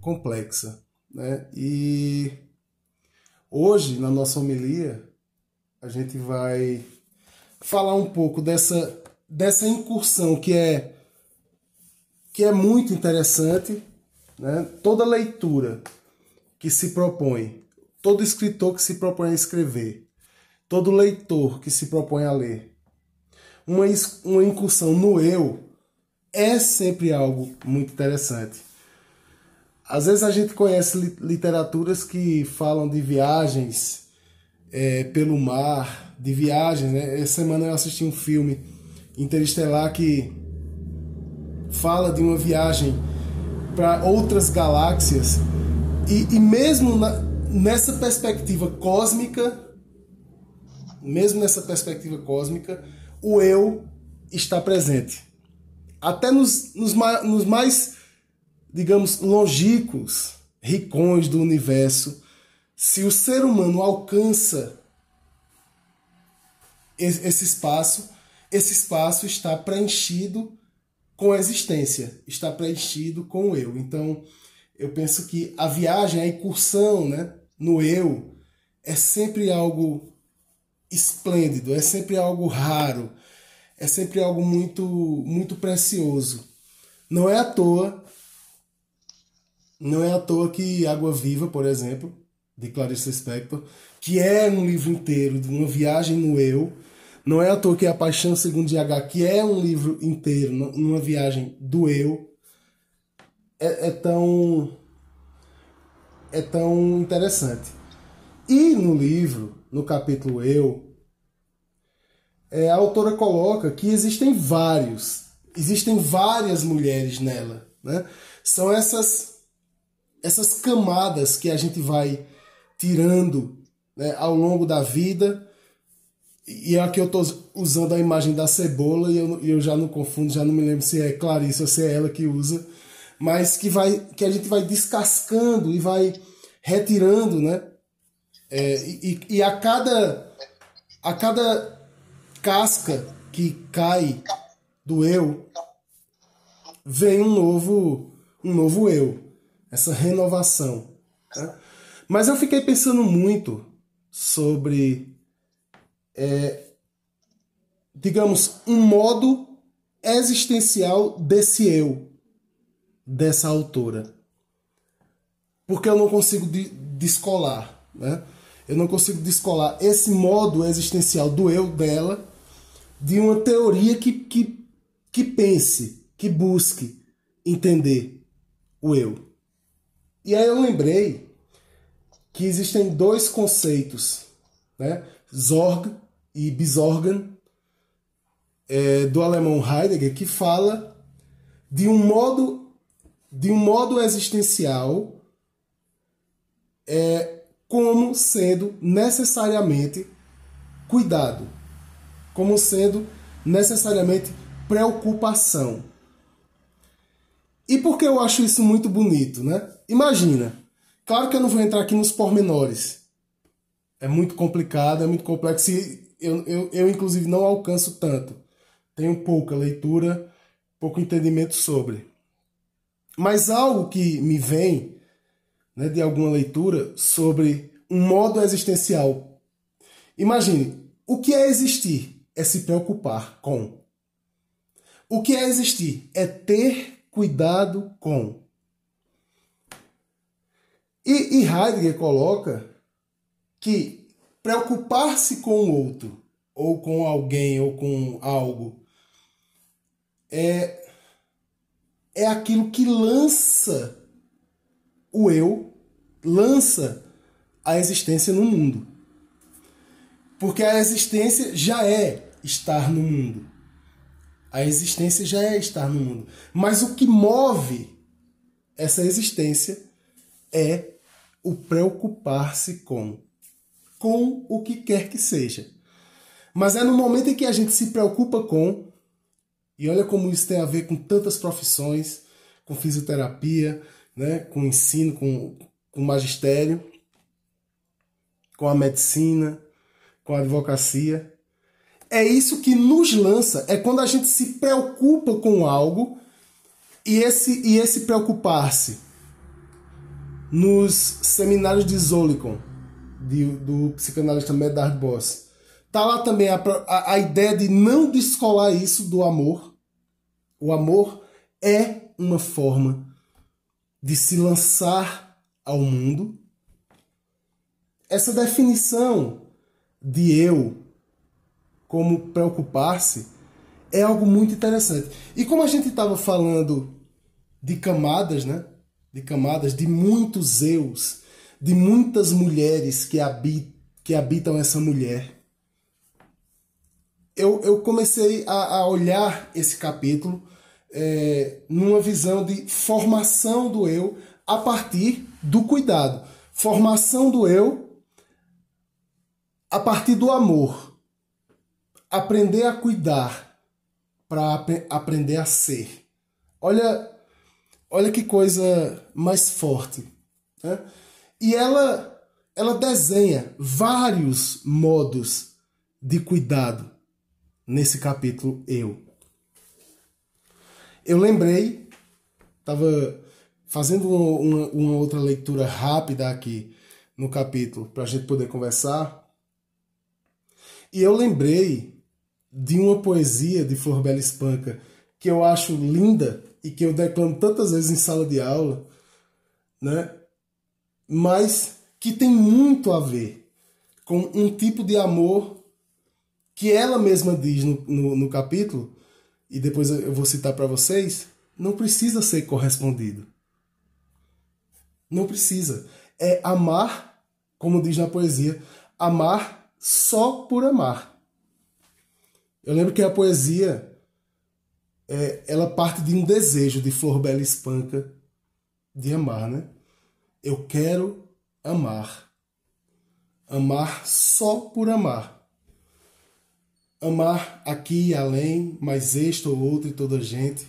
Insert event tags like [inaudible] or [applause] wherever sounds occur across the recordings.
complexa. Né? E hoje, na nossa homilia, a gente vai falar um pouco dessa, dessa incursão que é, que é muito interessante. Né? Toda leitura que se propõe, todo escritor que se propõe a escrever, todo leitor que se propõe a ler, uma, uma incursão no eu é sempre algo muito interessante. Às vezes a gente conhece literaturas que falam de viagens é, pelo mar, de viagens. Né? Essa semana eu assisti um filme interestelar que fala de uma viagem para outras galáxias e, e mesmo na, nessa perspectiva cósmica, mesmo nessa perspectiva cósmica, o eu está presente. Até nos, nos, nos mais digamos, longínquos, ricões do universo, se o ser humano alcança esse espaço, esse espaço está preenchido com a existência, está preenchido com o eu. Então, eu penso que a viagem, a incursão né, no eu, é sempre algo esplêndido, é sempre algo raro, é sempre algo muito, muito precioso. Não é à toa não é à toa que Água Viva, por exemplo, de Clarice Lispector, que é um livro inteiro de uma viagem no eu, não é à toa que A Paixão Segundo H, que é um livro inteiro numa viagem do eu, é, é tão é tão interessante. E no livro, no capítulo Eu, é, a autora coloca que existem vários, existem várias mulheres nela. Né? São essas essas camadas que a gente vai tirando né, ao longo da vida. E aqui eu estou usando a imagem da cebola e eu, eu já não confundo, já não me lembro se é Clarice ou se é ela que usa, mas que, vai, que a gente vai descascando e vai retirando, né? É, e, e a cada a cada casca que cai do eu vem um novo um novo eu essa renovação. Né? Mas eu fiquei pensando muito sobre, é, digamos, um modo existencial desse eu, dessa autora. Porque eu não consigo descolar, né? Eu não consigo descolar esse modo existencial do eu dela de uma teoria que, que, que pense, que busque entender o eu. E aí eu lembrei que existem dois conceitos, né? Zorg e Besorgen, é, do alemão Heidegger, que fala de um modo de um modo existencial é, como sendo necessariamente cuidado, como sendo necessariamente preocupação. E por que eu acho isso muito bonito, né? Imagina. Claro que eu não vou entrar aqui nos pormenores. É muito complicado, é muito complexo e eu, eu, eu inclusive não alcanço tanto. Tenho pouca leitura, pouco entendimento sobre. Mas algo que me vem né, de alguma leitura sobre um modo existencial. Imagine, o que é existir? É se preocupar com. O que é existir? É ter cuidado com. E, e Heidegger coloca que preocupar-se com o outro, ou com alguém, ou com algo, é, é aquilo que lança o eu, lança a existência no mundo. Porque a existência já é estar no mundo. A existência já é estar no mundo. Mas o que move essa existência é o preocupar-se com com o que quer que seja. Mas é no momento em que a gente se preocupa com e olha como isso tem a ver com tantas profissões, com fisioterapia, né, com ensino, com, com magistério, com a medicina, com a advocacia. É isso que nos lança, é quando a gente se preocupa com algo e esse, e esse preocupar-se nos seminários de Zolikon, de, do psicanalista Medard Boss. Tá lá também a, a, a ideia de não descolar isso do amor. O amor é uma forma de se lançar ao mundo. Essa definição de eu como preocupar-se é algo muito interessante. E como a gente estava falando de camadas, né? De camadas, de muitos eus, de muitas mulheres que, habit, que habitam essa mulher. Eu, eu comecei a, a olhar esse capítulo é, numa visão de formação do eu a partir do cuidado. Formação do eu a partir do amor. Aprender a cuidar para ap aprender a ser. Olha, olha que coisa mais forte. Né? E ela, ela desenha vários modos de cuidado nesse capítulo Eu. Eu lembrei, estava fazendo uma, uma, outra leitura rápida aqui no capítulo para a gente poder conversar. E eu lembrei de uma poesia de Flor Bela Espanca que eu acho linda e que eu declamo tantas vezes em sala de aula, né? Mas que tem muito a ver com um tipo de amor que ela mesma diz no, no, no capítulo, e depois eu vou citar para vocês, não precisa ser correspondido. Não precisa. É amar, como diz na poesia, amar só por amar. Eu lembro que a poesia é, ela parte de um desejo de Flor Bela Espanca de amar, né? Eu quero amar. Amar só por amar amar aqui e além, mais este ou outro e toda gente.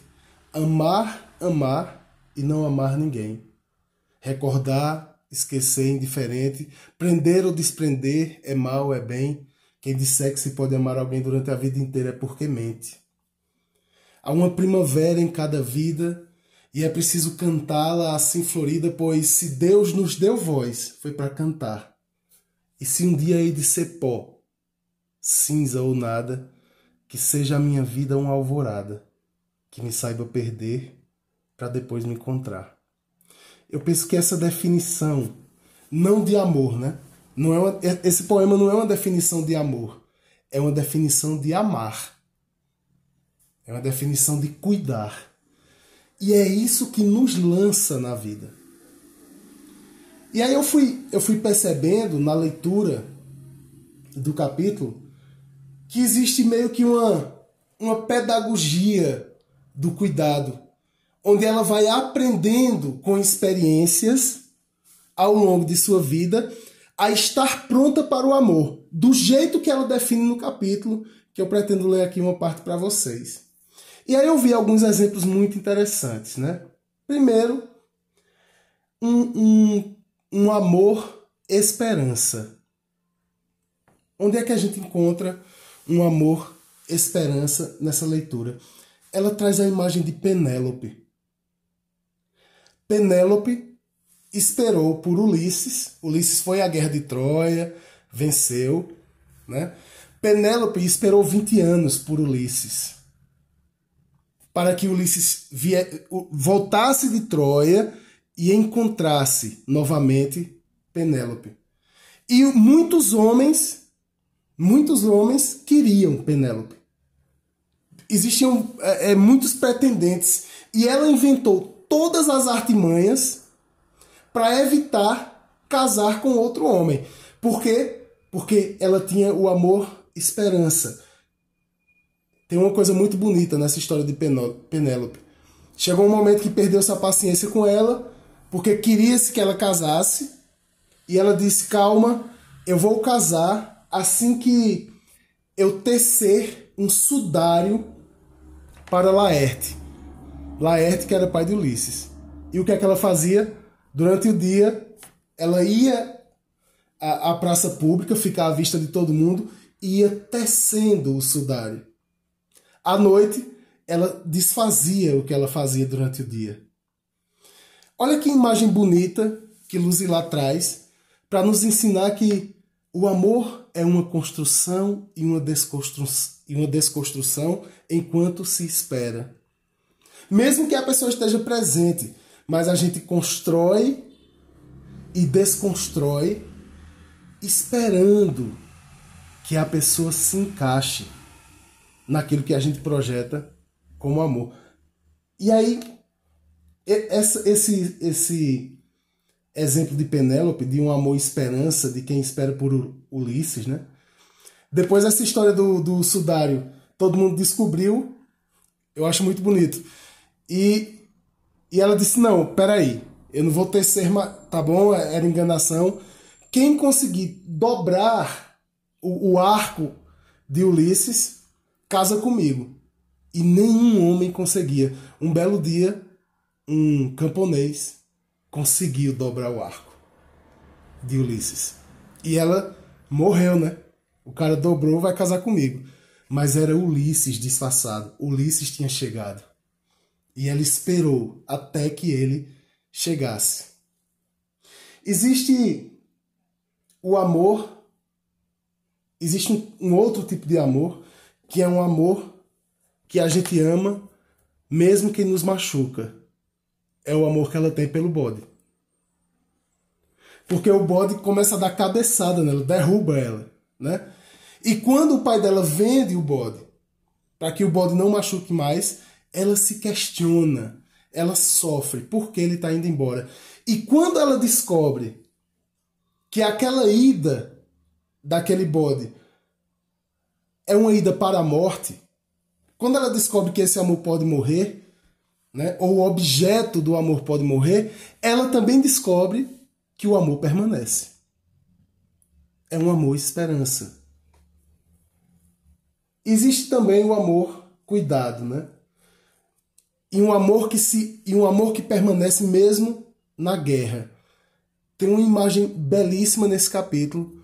Amar, amar e não amar ninguém. Recordar, esquecer, indiferente. Prender ou desprender é mal, é bem. Quem disser que se pode amar alguém durante a vida inteira é porque mente. Há uma primavera em cada vida e é preciso cantá-la assim florida, pois se Deus nos deu voz, foi para cantar. E se um dia hei de ser pó, cinza ou nada, que seja a minha vida uma alvorada, que me saiba perder para depois me encontrar. Eu penso que essa definição, não de amor, né? Não é uma, é, esse poema não é uma definição de amor, é uma definição de amar. É uma definição de cuidar. E é isso que nos lança na vida. E aí eu fui, eu fui percebendo na leitura do capítulo que existe meio que uma, uma pedagogia do cuidado, onde ela vai aprendendo com experiências ao longo de sua vida a estar pronta para o amor, do jeito que ela define no capítulo, que eu pretendo ler aqui uma parte para vocês. E aí eu vi alguns exemplos muito interessantes, né? Primeiro, um, um, um amor esperança. Onde é que a gente encontra um amor, esperança nessa leitura. Ela traz a imagem de Penélope. Penélope esperou por Ulisses. Ulisses foi à guerra de Troia, venceu, né? Penélope esperou 20 anos por Ulisses. Para que Ulisses vier, voltasse de Troia e encontrasse novamente Penélope. E muitos homens Muitos homens queriam Penélope. Existiam é, é, muitos pretendentes e ela inventou todas as artimanhas para evitar casar com outro homem. Por quê? Porque ela tinha o amor esperança. Tem uma coisa muito bonita nessa história de Penélope. Chegou um momento que perdeu sua paciência com ela, porque queria-se que ela casasse, e ela disse: Calma, eu vou casar assim que eu tecer um sudário para Laerte. Laerte, que era pai de Ulisses. E o que é que ela fazia? Durante o dia, ela ia à praça pública, ficar à vista de todo mundo, e ia tecendo o sudário. À noite, ela desfazia o que ela fazia durante o dia. Olha que imagem bonita que Luzilá traz para nos ensinar que o amor é uma construção e uma, desconstru e uma desconstrução enquanto se espera. Mesmo que a pessoa esteja presente, mas a gente constrói e desconstrói esperando que a pessoa se encaixe naquilo que a gente projeta como amor. E aí, esse, esse exemplo de Penélope, de um amor esperança, de quem espera por Ulisses, né? Depois essa história do, do sudário, todo mundo descobriu, eu acho muito bonito. E, e ela disse, não, peraí, eu não vou tecer, tá bom, era enganação. Quem conseguir dobrar o, o arco de Ulisses, casa comigo. E nenhum homem conseguia. Um belo dia, um camponês conseguiu dobrar o arco de Ulisses. E ela morreu, né? O cara dobrou, vai casar comigo. Mas era Ulisses disfarçado. Ulisses tinha chegado. E ela esperou até que ele chegasse. Existe o amor, existe um, outro tipo de amor, que é um amor que a gente ama mesmo que nos machuca é o amor que ela tem pelo bode. Porque o bode começa a dar cabeçada nela, derruba ela, né? E quando o pai dela vende o bode, para que o bode não machuque mais, ela se questiona, ela sofre, porque ele está indo embora. E quando ela descobre que aquela ida daquele bode é uma ida para a morte, quando ela descobre que esse amor pode morrer, né, ou o objeto do amor pode morrer, ela também descobre que o amor permanece. É um amor esperança. Existe também o amor cuidado, né? E um amor que se e um amor que permanece mesmo na guerra. Tem uma imagem belíssima nesse capítulo,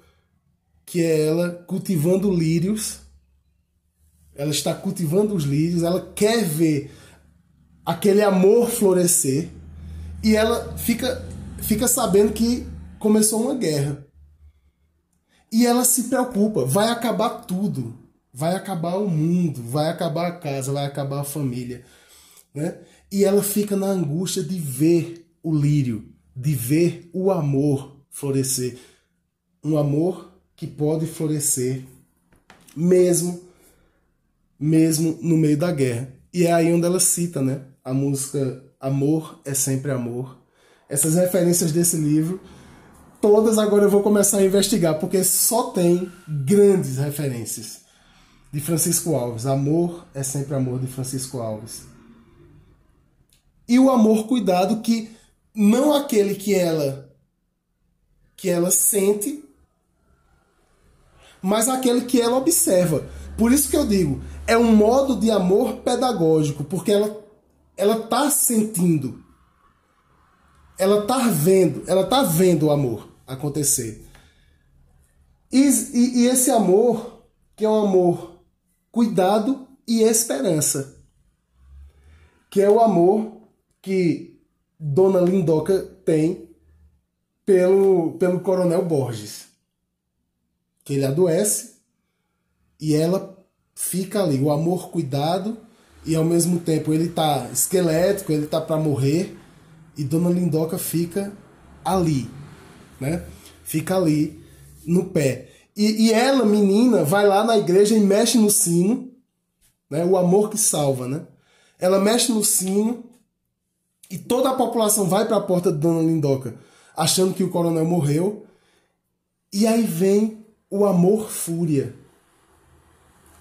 que é ela cultivando lírios. Ela está cultivando os lírios, ela quer ver aquele amor florescer e ela fica, fica sabendo que começou uma guerra. E ela se preocupa, vai acabar tudo. Vai acabar o mundo, vai acabar a casa, vai acabar a família. Né? E ela fica na angústia de ver o lírio, de ver o amor florescer. Um amor que pode florescer mesmo mesmo no meio da guerra. E é aí onde ela cita, né? a música Amor é Sempre Amor. Essas referências desse livro, todas agora eu vou começar a investigar, porque só tem grandes referências de Francisco Alves. Amor é Sempre Amor, de Francisco Alves. E o amor cuidado que não aquele que ela que ela sente, mas aquele que ela observa. Por isso que eu digo, é um modo de amor pedagógico, porque ela ela tá sentindo. Ela tá vendo, ela tá vendo o amor acontecer. E, e, e esse amor, que é um amor cuidado e esperança. Que é o amor que Dona Lindoca tem pelo, pelo Coronel Borges. Que ele adoece e ela fica ali. O amor cuidado e ao mesmo tempo ele tá esquelético, ele tá para morrer e Dona Lindoca fica ali, né? Fica ali no pé. E, e ela, menina, vai lá na igreja e mexe no sino, né? O amor que salva, né? Ela mexe no sino e toda a população vai para a porta de Dona Lindoca, achando que o coronel morreu. E aí vem o amor fúria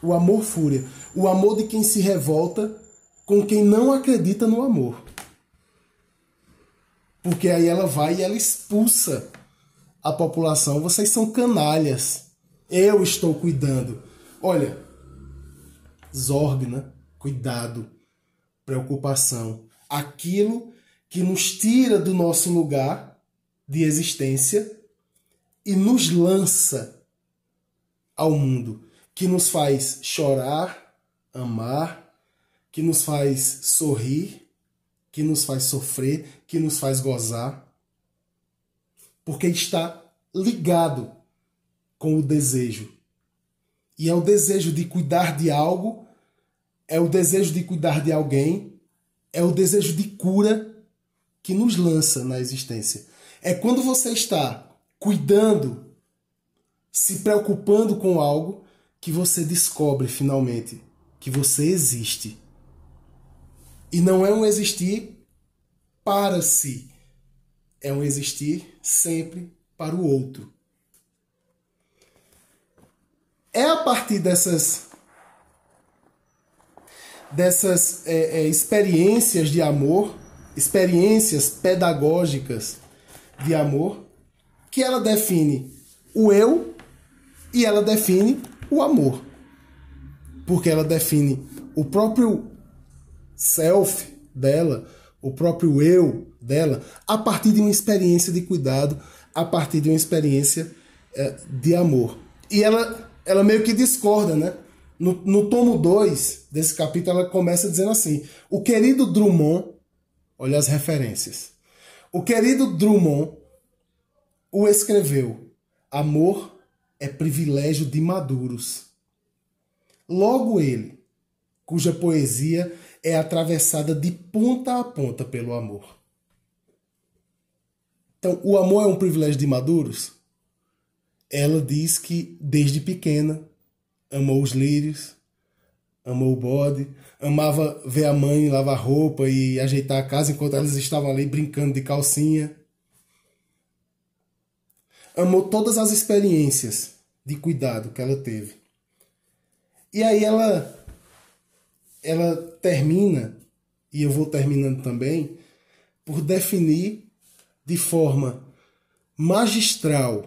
o amor fúria. O amor de quem se revolta com quem não acredita no amor. Porque aí ela vai e ela expulsa a população. Vocês são canalhas. Eu estou cuidando. Olha, Zorg, né? Cuidado, preocupação. Aquilo que nos tira do nosso lugar de existência e nos lança ao mundo que nos faz chorar, amar, que nos faz sorrir, que nos faz sofrer, que nos faz gozar. porque está ligado com o desejo. E é o desejo de cuidar de algo, é o desejo de cuidar de alguém, é o desejo de cura que nos lança na existência. É quando você está cuidando, se preocupando com algo, que você descobre finalmente que você existe. E não é um existir para si, é um existir sempre para o outro. É a partir dessas dessas é, é, experiências de amor, experiências pedagógicas de amor, que ela define o eu e ela define o amor. Porque ela define o próprio self dela, o próprio eu dela, a partir de uma experiência de cuidado, a partir de uma experiência é, de amor. E ela, ela meio que discorda, né? No, no tomo 2 desse capítulo, ela começa dizendo assim: O querido Drummond, olha as referências. O querido Drummond o escreveu: Amor é privilégio de maduros. Logo ele, cuja poesia é atravessada de ponta a ponta pelo amor. Então, o amor é um privilégio de maduros? Ela diz que desde pequena amou os lírios, amou o bode, amava ver a mãe lavar roupa e ajeitar a casa enquanto elas estavam ali brincando de calcinha. Amou todas as experiências de cuidado que ela teve. E aí ela ela termina, e eu vou terminando também, por definir de forma magistral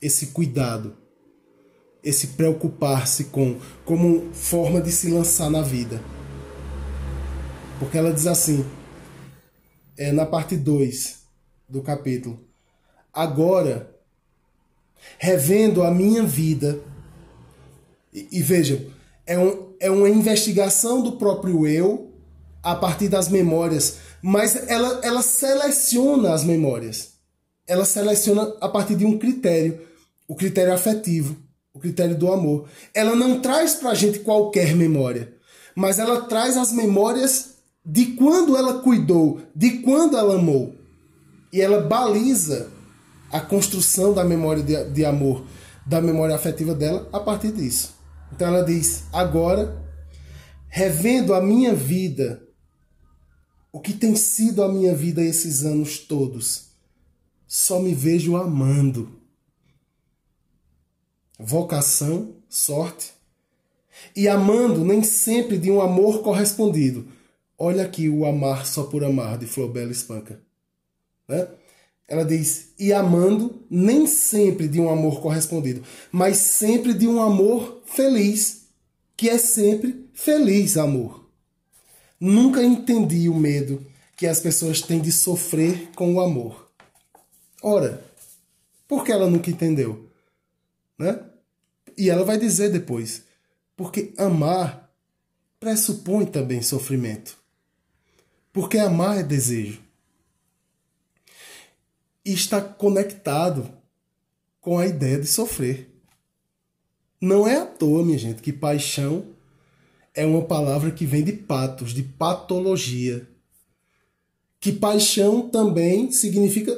esse cuidado, esse preocupar-se com, como forma de se lançar na vida. Porque ela diz assim, é, na parte 2 do capítulo: Agora, revendo a minha vida, e, e vejam, é, um, é uma investigação do próprio eu a partir das memórias, mas ela, ela seleciona as memórias. Ela seleciona a partir de um critério, o critério afetivo, o critério do amor. Ela não traz para a gente qualquer memória, mas ela traz as memórias de quando ela cuidou, de quando ela amou. E ela baliza a construção da memória de, de amor, da memória afetiva dela a partir disso. Então ela diz: agora, revendo a minha vida, o que tem sido a minha vida esses anos todos, só me vejo amando. Vocação, sorte. E amando nem sempre de um amor correspondido. Olha aqui o amar só por amar de Flaubert Espanca. Né? Ela diz: e amando nem sempre de um amor correspondido, mas sempre de um amor feliz, que é sempre feliz amor. Nunca entendi o medo que as pessoas têm de sofrer com o amor. Ora, por que ela nunca entendeu? Né? E ela vai dizer depois: porque amar pressupõe também sofrimento. Porque amar é desejo e está conectado com a ideia de sofrer. Não é à toa, minha gente, que paixão é uma palavra que vem de patos, de patologia. Que paixão também significa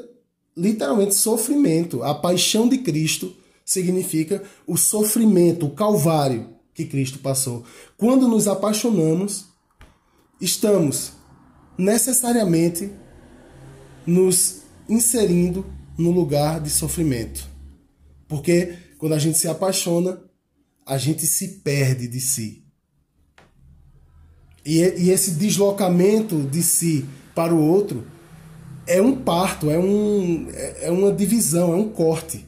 literalmente sofrimento. A paixão de Cristo significa o sofrimento, o calvário que Cristo passou. Quando nos apaixonamos, estamos necessariamente nos inserindo no lugar de sofrimento. Porque quando a gente se apaixona, a gente se perde de si. E, e esse deslocamento de si para o outro é um parto, é, um, é, é uma divisão, é um corte.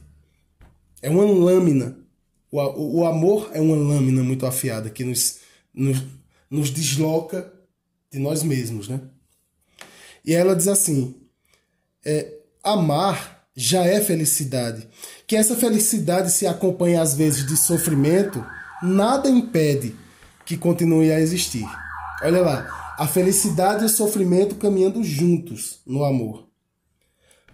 É uma lâmina. O, o, o amor é uma lâmina muito afiada que nos, nos, nos desloca de nós mesmos, né? E ela diz assim: é, amar já é felicidade. Que essa felicidade se acompanhe às vezes de sofrimento, nada impede que continue a existir. Olha lá, a felicidade e o sofrimento caminhando juntos no amor.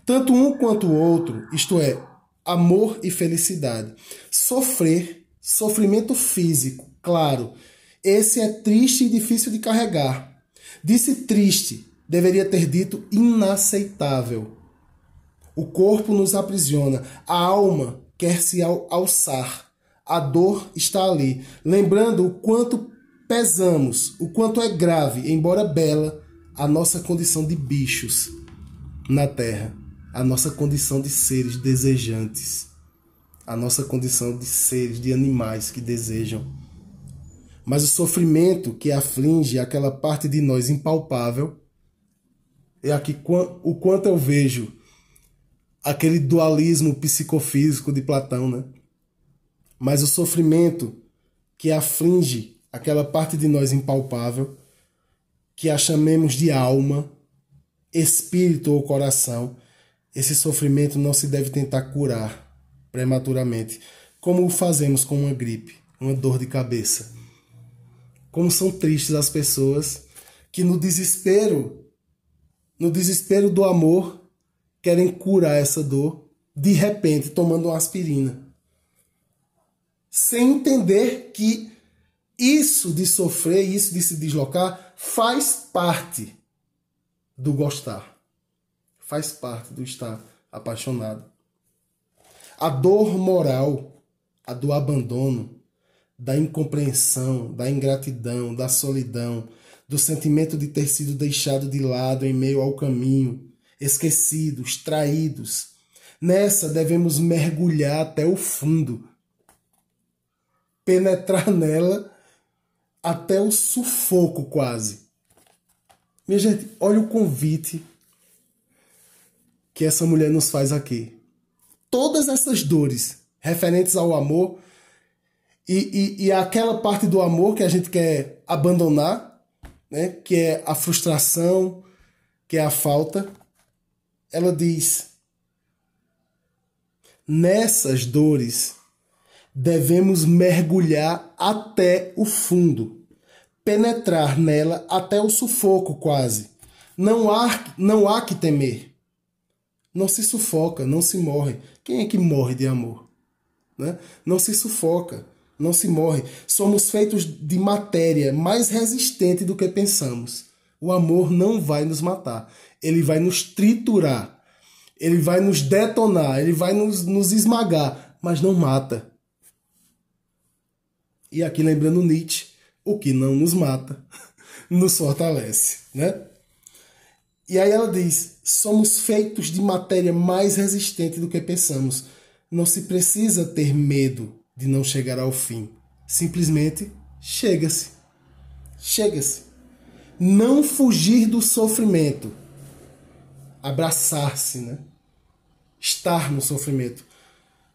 tanto um quanto o outro, isto é, amor e felicidade. Sofrer, sofrimento físico, claro, esse é triste e difícil de carregar. Disse triste, deveria ter dito inaceitável. O corpo nos aprisiona, a alma quer se alçar. A dor está ali, lembrando o quanto pesamos, o quanto é grave, embora bela, a nossa condição de bichos na terra, a nossa condição de seres desejantes, a nossa condição de seres, de animais que desejam. Mas o sofrimento que aflige aquela parte de nós impalpável é aqui o quanto eu vejo aquele dualismo psicofísico de Platão, né? Mas o sofrimento que aflige aquela parte de nós impalpável, que a chamemos de alma, espírito ou coração, esse sofrimento não se deve tentar curar prematuramente, como o fazemos com uma gripe, uma dor de cabeça. Como são tristes as pessoas que no desespero, no desespero do amor, querem curar essa dor de repente tomando uma aspirina. Sem entender que isso de sofrer, isso de se deslocar, faz parte do gostar. Faz parte do estar apaixonado. A dor moral, a do abandono, da incompreensão, da ingratidão, da solidão, do sentimento de ter sido deixado de lado em meio ao caminho, esquecidos, traídos. Nessa devemos mergulhar até o fundo, penetrar nela até o sufoco quase. Minha gente, olha o convite que essa mulher nos faz aqui. Todas essas dores referentes ao amor e, e, e aquela parte do amor que a gente quer abandonar, né, que é a frustração, que é a falta, ela diz: nessas dores devemos mergulhar até o fundo, penetrar nela até o sufoco quase. Não há, não há que temer. Não se sufoca, não se morre. Quem é que morre de amor? Né? Não se sufoca, não se morre. Somos feitos de matéria mais resistente do que pensamos. O amor não vai nos matar ele vai nos triturar, ele vai nos detonar, ele vai nos, nos esmagar, mas não mata. E aqui lembrando Nietzsche, o que não nos mata [laughs] nos fortalece, né? E aí ela diz: somos feitos de matéria mais resistente do que pensamos. Não se precisa ter medo de não chegar ao fim. Simplesmente chega-se. Chega-se. Não fugir do sofrimento abraçar-se, né? Estar no sofrimento.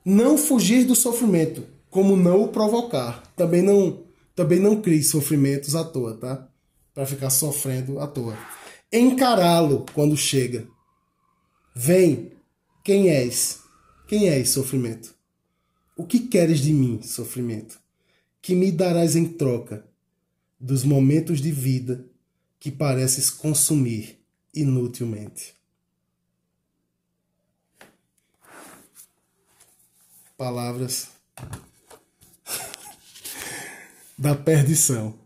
Não fugir do sofrimento, como não o provocar. Também não, também não crie sofrimentos à toa, tá? Para ficar sofrendo à toa. Encará-lo quando chega. Vem, quem és? Quem és, sofrimento? O que queres de mim, sofrimento? Que me darás em troca dos momentos de vida que pareces consumir inutilmente. palavras [laughs] da perdição.